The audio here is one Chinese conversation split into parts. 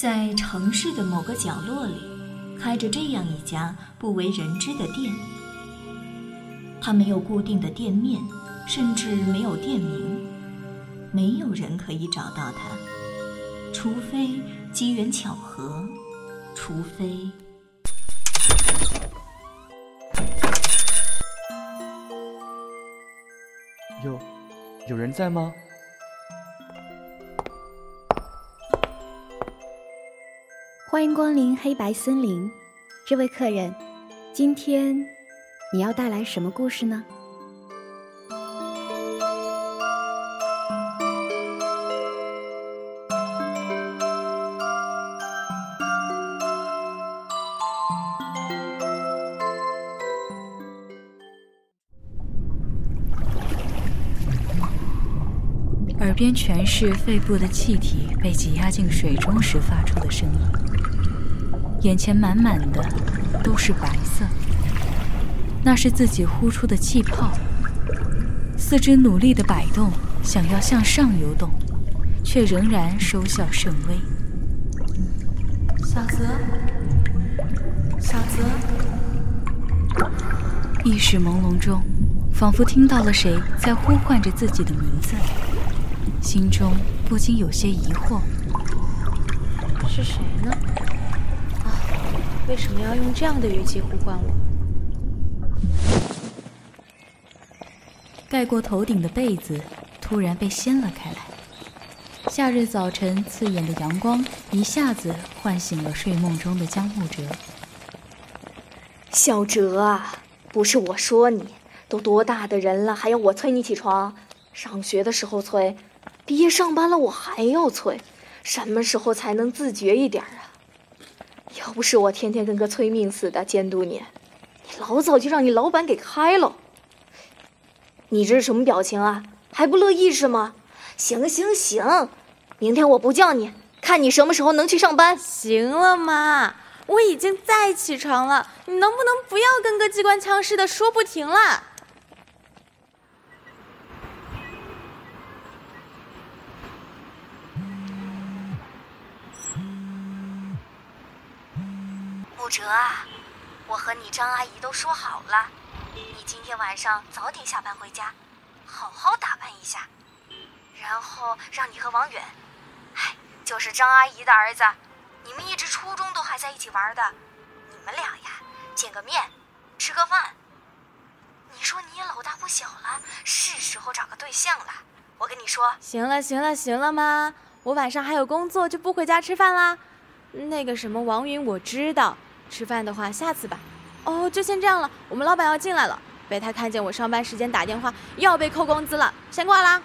在城市的某个角落里，开着这样一家不为人知的店。它没有固定的店面，甚至没有店名，没有人可以找到它，除非机缘巧合，除非……有，有人在吗？欢迎光临黑白森林，这位客人，今天你要带来什么故事呢？边全是肺部的气体被挤压进水中时发出的声音。眼前满满的都是白色，那是自己呼出的气泡。四肢努力的摆动，想要向上游动，却仍然收效甚微。小泽，小泽，意识朦胧中，仿佛听到了谁在呼唤着自己的名字，心中不禁有些疑惑：是谁呢？啊为什么要用这样的语气呼唤我？盖过头顶的被子突然被掀了开来，夏日早晨刺眼的阳光一下子唤醒了睡梦中的江木哲。小哲啊，不是我说你，都多大的人了，还要我催你起床？上学的时候催，毕业上班了我还要催，什么时候才能自觉一点啊？要不是我天天跟个催命似的监督你，你老早就让你老板给开了。你这是什么表情啊？还不乐意是吗？行行行，明天我不叫你，看你什么时候能去上班。行了妈，我已经在起床了，你能不能不要跟个机关枪似的说不停了？哲啊，我和你张阿姨都说好了，你今天晚上早点下班回家，好好打扮一下，然后让你和王远，哎，就是张阿姨的儿子，你们一直初中都还在一起玩的，你们俩呀见个面，吃个饭。你说你也老大不小了，是时候找个对象了。我跟你说，行了行了行了妈，我晚上还有工作，就不回家吃饭啦。那个什么王云，我知道。吃饭的话，下次吧。哦，就先这样了。我们老板要进来了，被他看见我上班时间打电话，又要被扣工资了。先挂啦。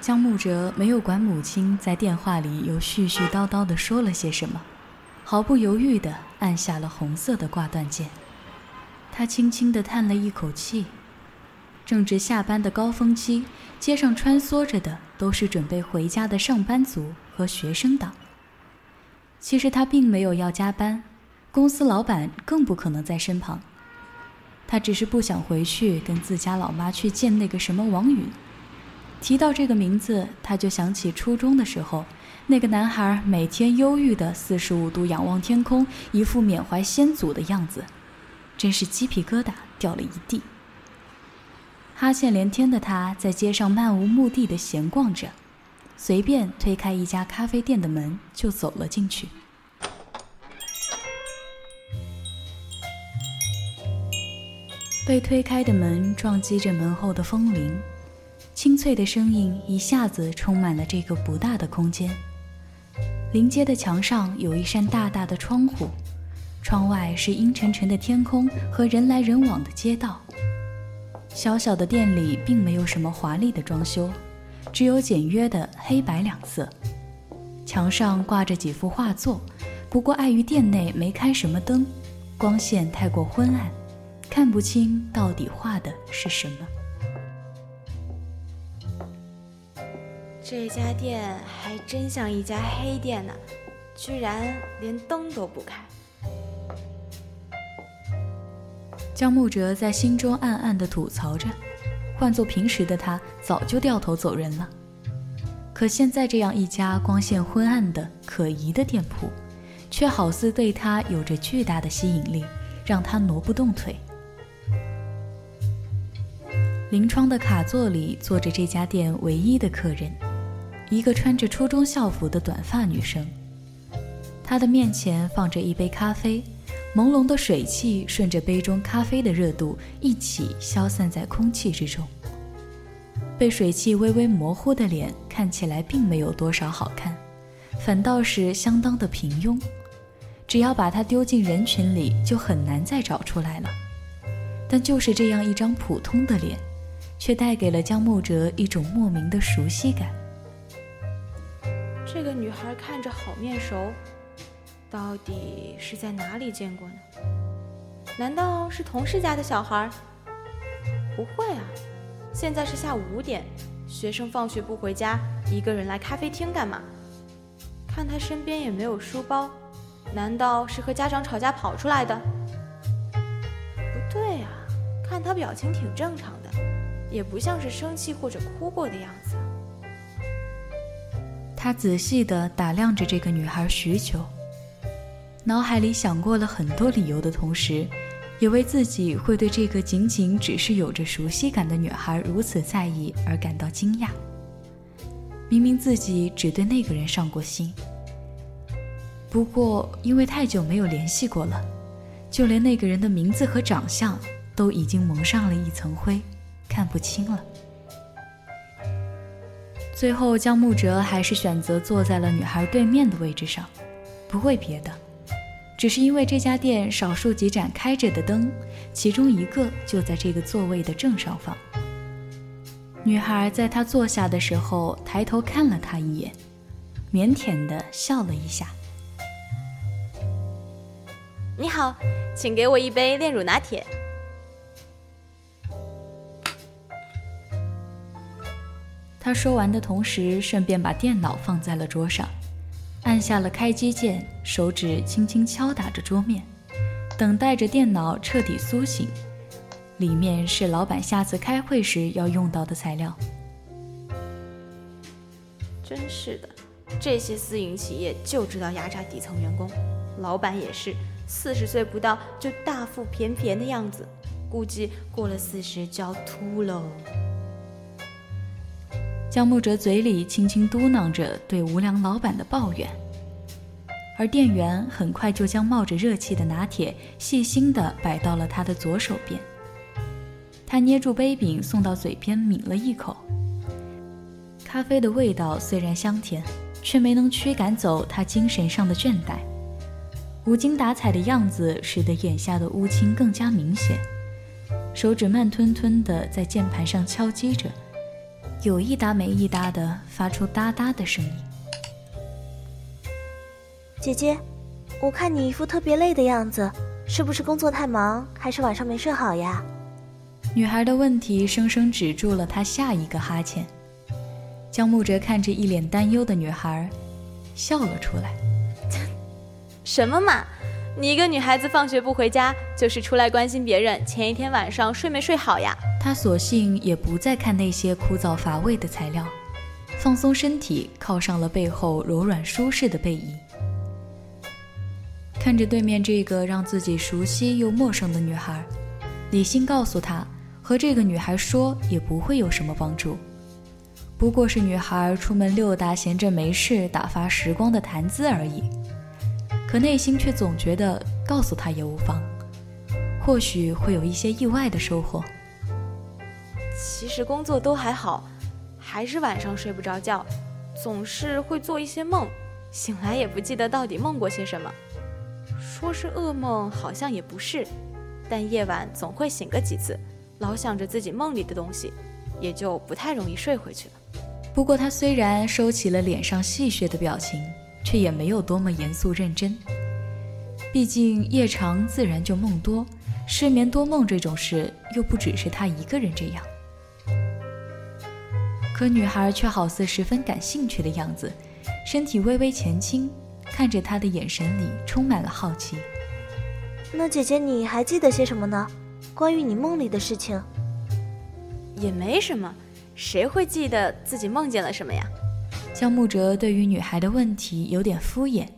江木哲没有管母亲在电话里又絮絮叨叨的说了些什么，毫不犹豫的按下了红色的挂断键。他轻轻的叹了一口气。正值下班的高峰期，街上穿梭着的都是准备回家的上班族和学生党。其实他并没有要加班，公司老板更不可能在身旁。他只是不想回去跟自家老妈去见那个什么王允。提到这个名字，他就想起初中的时候，那个男孩每天忧郁的四十五度仰望天空，一副缅怀先祖的样子，真是鸡皮疙瘩掉了一地。哈欠连天的他在街上漫无目的的闲逛着。随便推开一家咖啡店的门，就走了进去。被推开的门撞击着门后的风铃，清脆的声音一下子充满了这个不大的空间。临街的墙上有一扇大大的窗户，窗外是阴沉沉的天空和人来人往的街道。小小的店里并没有什么华丽的装修。只有简约的黑白两色，墙上挂着几幅画作，不过碍于店内没开什么灯，光线太过昏暗，看不清到底画的是什么。这家店还真像一家黑店呢，居然连灯都不开。江木哲在心中暗暗的吐槽着。换做平时的他，早就掉头走人了。可现在这样一家光线昏暗的可疑的店铺，却好似对他有着巨大的吸引力，让他挪不动腿。临窗的卡座里坐着这家店唯一的客人，一个穿着初中校服的短发女生。她的面前放着一杯咖啡，朦胧的水汽顺着杯中咖啡的热度一起消散在空气之中。被水汽微微模糊的脸看起来并没有多少好看，反倒是相当的平庸。只要把它丢进人群里，就很难再找出来了。但就是这样一张普通的脸，却带给了江木哲一种莫名的熟悉感。这个女孩看着好面熟，到底是在哪里见过呢？难道是同事家的小孩？不会啊。现在是下午五点，学生放学不回家，一个人来咖啡厅干嘛？看他身边也没有书包，难道是和家长吵架跑出来的？不对啊，看他表情挺正常的，也不像是生气或者哭过的样子。他仔细地打量着这个女孩许久，脑海里想过了很多理由的同时。也为自己会对这个仅仅只是有着熟悉感的女孩如此在意而感到惊讶。明明自己只对那个人上过心，不过因为太久没有联系过了，就连那个人的名字和长相都已经蒙上了一层灰，看不清了。最后，江木哲还是选择坐在了女孩对面的位置上，不为别的。只是因为这家店少数几盏开着的灯，其中一个就在这个座位的正上方。女孩在他坐下的时候抬头看了他一眼，腼腆的笑了一下。你好，请给我一杯炼乳拿铁。他说完的同时，顺便把电脑放在了桌上。按下了开机键，手指轻轻敲打着桌面，等待着电脑彻底苏醒。里面是老板下次开会时要用到的材料。真是的，这些私营企业就知道压榨底层员工，老板也是四十岁不到就大腹便便的样子，估计过了四十就要秃喽。江木哲嘴里轻轻嘟囔着对无良老板的抱怨，而店员很快就将冒着热气的拿铁细心地摆到了他的左手边。他捏住杯柄送到嘴边抿了一口，咖啡的味道虽然香甜，却没能驱赶走他精神上的倦怠。无精打采的样子使得眼下的乌青更加明显，手指慢吞吞地在键盘上敲击着。有一搭没一搭的发出哒哒的声音。姐姐，我看你一副特别累的样子，是不是工作太忙，还是晚上没睡好呀？女孩的问题生生止住了她下一个哈欠。江木哲看着一脸担忧的女孩，笑了出来。什么嘛！你一个女孩子放学不回家，就是出来关心别人前一天晚上睡没睡好呀？他索性也不再看那些枯燥乏味的材料，放松身体，靠上了背后柔软舒适的背椅，看着对面这个让自己熟悉又陌生的女孩，理性告诉他，和这个女孩说也不会有什么帮助，不过是女孩出门溜达，闲着没事打发时光的谈资而已。可内心却总觉得告诉他也无妨，或许会有一些意外的收获。其实工作都还好，还是晚上睡不着觉，总是会做一些梦，醒来也不记得到底梦过些什么。说是噩梦，好像也不是，但夜晚总会醒个几次，老想着自己梦里的东西，也就不太容易睡回去了。不过他虽然收起了脸上戏谑的表情。却也没有多么严肃认真。毕竟夜长自然就梦多，失眠多梦这种事又不只是他一个人这样。可女孩却好似十分感兴趣的样子，身体微微前倾，看着他的眼神里充满了好奇。那姐姐你还记得些什么呢？关于你梦里的事情？也没什么，谁会记得自己梦见了什么呀？江木哲对于女孩的问题有点敷衍。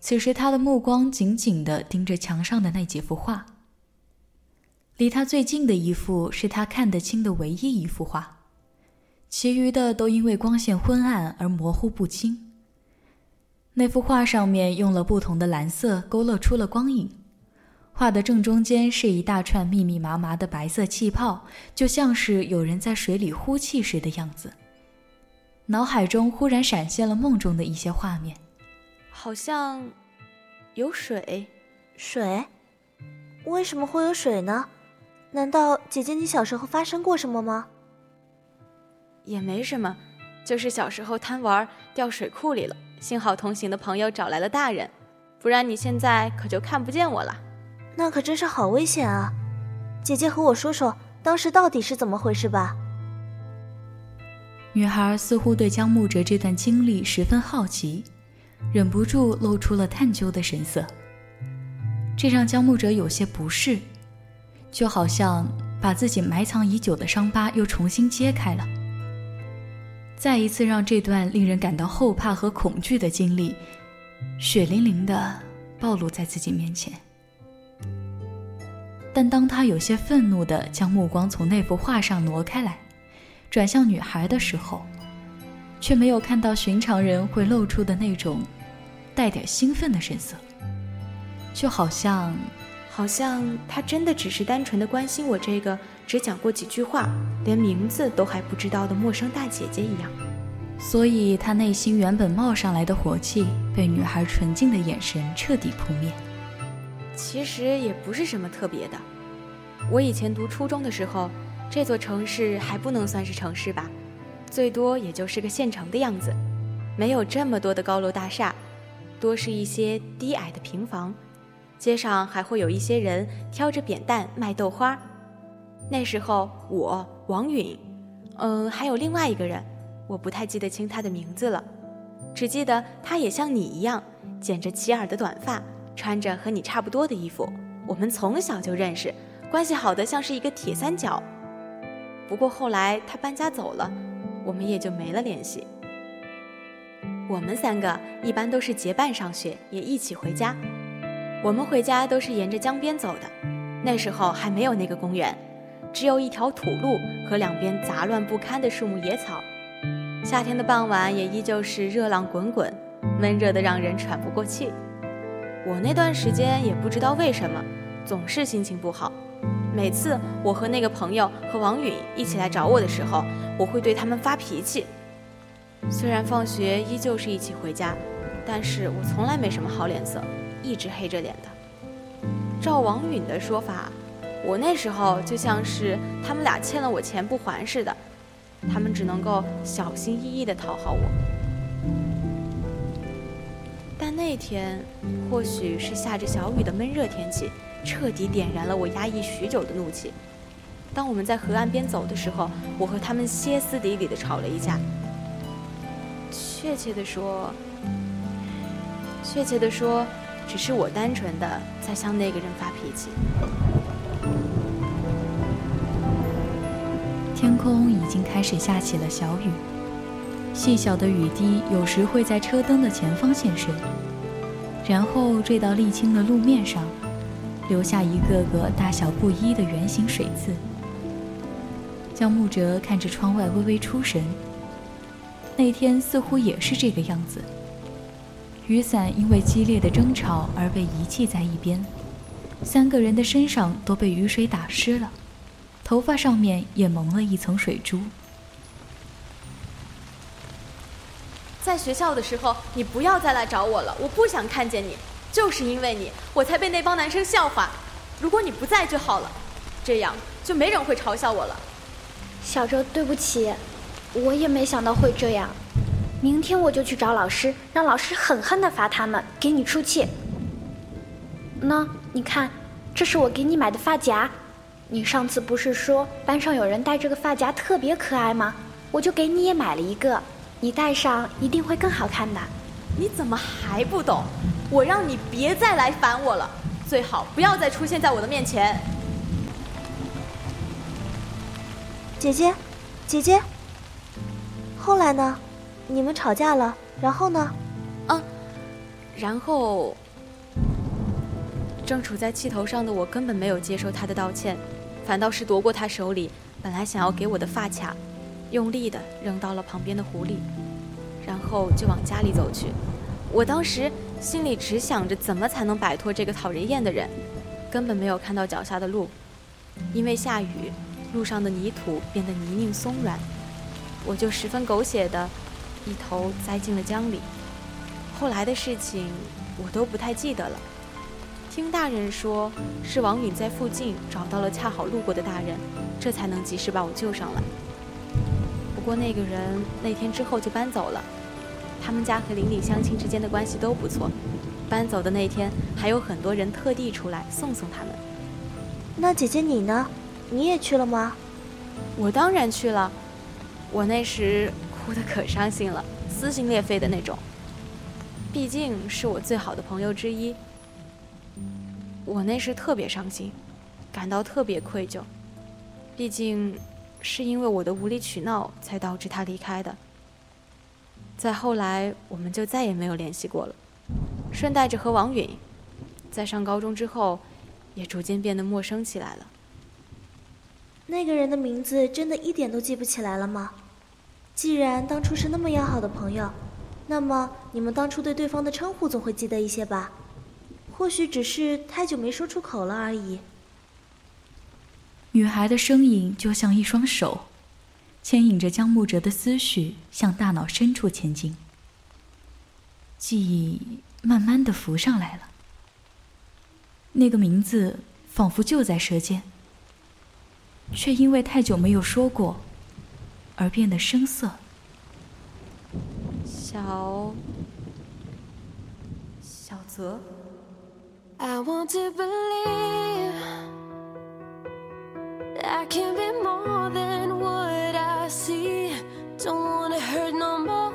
此时他的目光紧紧地盯着墙上的那几幅画。离他最近的一幅是他看得清的唯一一幅画，其余的都因为光线昏暗而模糊不清。那幅画上面用了不同的蓝色勾勒出了光影，画的正中间是一大串密密麻麻的白色气泡，就像是有人在水里呼气时的样子。脑海中忽然闪现了梦中的一些画面，好像有水，水？为什么会有水呢？难道姐姐你小时候发生过什么吗？也没什么，就是小时候贪玩掉水库里了。幸好同行的朋友找来了大人，不然你现在可就看不见我了。那可真是好危险啊！姐姐和我说说当时到底是怎么回事吧。女孩似乎对江木哲这段经历十分好奇，忍不住露出了探究的神色。这让江木哲有些不适。就好像把自己埋藏已久的伤疤又重新揭开了，再一次让这段令人感到后怕和恐惧的经历，血淋淋的暴露在自己面前。但当他有些愤怒的将目光从那幅画上挪开来，转向女孩的时候，却没有看到寻常人会露出的那种带点兴奋的神色，就好像。好像他真的只是单纯的关心我这个只讲过几句话，连名字都还不知道的陌生大姐姐一样，所以他内心原本冒上来的火气被女孩纯净的眼神彻底扑灭。其实也不是什么特别的，我以前读初中的时候，这座城市还不能算是城市吧，最多也就是个县城的样子，没有这么多的高楼大厦，多是一些低矮的平房。街上还会有一些人挑着扁担卖豆花。那时候我王允，嗯，还有另外一个人，我不太记得清他的名字了，只记得他也像你一样剪着齐耳的短发，穿着和你差不多的衣服。我们从小就认识，关系好的像是一个铁三角。不过后来他搬家走了，我们也就没了联系。我们三个一般都是结伴上学，也一起回家。我们回家都是沿着江边走的，那时候还没有那个公园，只有一条土路和两边杂乱不堪的树木野草。夏天的傍晚也依旧是热浪滚滚，闷热的让人喘不过气。我那段时间也不知道为什么，总是心情不好。每次我和那个朋友和王允一起来找我的时候，我会对他们发脾气。虽然放学依旧是一起回家，但是我从来没什么好脸色。一直黑着脸的。照王允的说法，我那时候就像是他们俩欠了我钱不还似的，他们只能够小心翼翼地讨好我。但那天，或许是下着小雨的闷热天气，彻底点燃了我压抑许久的怒气。当我们在河岸边走的时候，我和他们歇斯底里地吵了一架。确切地说，确切地说。只是我单纯的在向那个人发脾气。天空已经开始下起了小雨，细小的雨滴有时会在车灯的前方现身，然后坠到沥青的路面上，留下一个个大小不一的圆形水渍。江木哲看着窗外微微出神，那天似乎也是这个样子。雨伞因为激烈的争吵而被遗弃在一边，三个人的身上都被雨水打湿了，头发上面也蒙了一层水珠。在学校的时候，你不要再来找我了，我不想看见你。就是因为你，我才被那帮男生笑话。如果你不在就好了，这样就没人会嘲笑我了。小周，对不起，我也没想到会这样。明天我就去找老师，让老师狠狠地罚他们，给你出气。那你看，这是我给你买的发夹，你上次不是说班上有人戴这个发夹特别可爱吗？我就给你也买了一个，你戴上一定会更好看的。你怎么还不懂？我让你别再来烦我了，最好不要再出现在我的面前。姐姐，姐姐，后来呢？你们吵架了，然后呢？嗯，然后，正处在气头上的我根本没有接受他的道歉，反倒是夺过他手里本来想要给我的发卡，用力的扔到了旁边的湖里，然后就往家里走去。我当时心里只想着怎么才能摆脱这个讨人厌的人，根本没有看到脚下的路，因为下雨，路上的泥土变得泥泞松软，我就十分狗血的。一头栽进了江里，后来的事情我都不太记得了。听大人说，是王允在附近找到了恰好路过的大人，这才能及时把我救上来。不过那个人那天之后就搬走了，他们家和邻里乡亲之间的关系都不错。搬走的那天，还有很多人特地出来送送他们。那姐姐你呢？你也去了吗？我当然去了，我那时。哭得可伤心了，撕心裂肺的那种。毕竟是我最好的朋友之一，我那时特别伤心，感到特别愧疚。毕竟，是因为我的无理取闹才导致他离开的。再后来，我们就再也没有联系过了。顺带着和王允，在上高中之后，也逐渐变得陌生起来了。那个人的名字真的一点都记不起来了吗？既然当初是那么要好的朋友，那么你们当初对对方的称呼总会记得一些吧？或许只是太久没说出口了而已。女孩的声音就像一双手，牵引着江木哲的思绪向大脑深处前进。记忆慢慢的浮上来了，那个名字仿佛就在舌尖，却因为太久没有说过。而变得生涩。小小泽。I want to believe I can be more than what I see. Don't wanna hurt no more.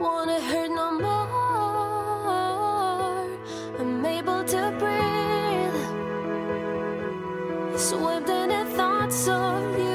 Wanna hurt no more. I'm able to breathe. Swept in the thoughts of